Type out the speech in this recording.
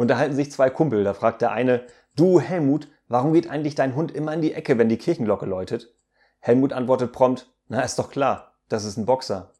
Unterhalten sich zwei Kumpel, da fragt der eine, du Helmut, warum geht eigentlich dein Hund immer in die Ecke, wenn die Kirchenglocke läutet? Helmut antwortet prompt, na ist doch klar, das ist ein Boxer.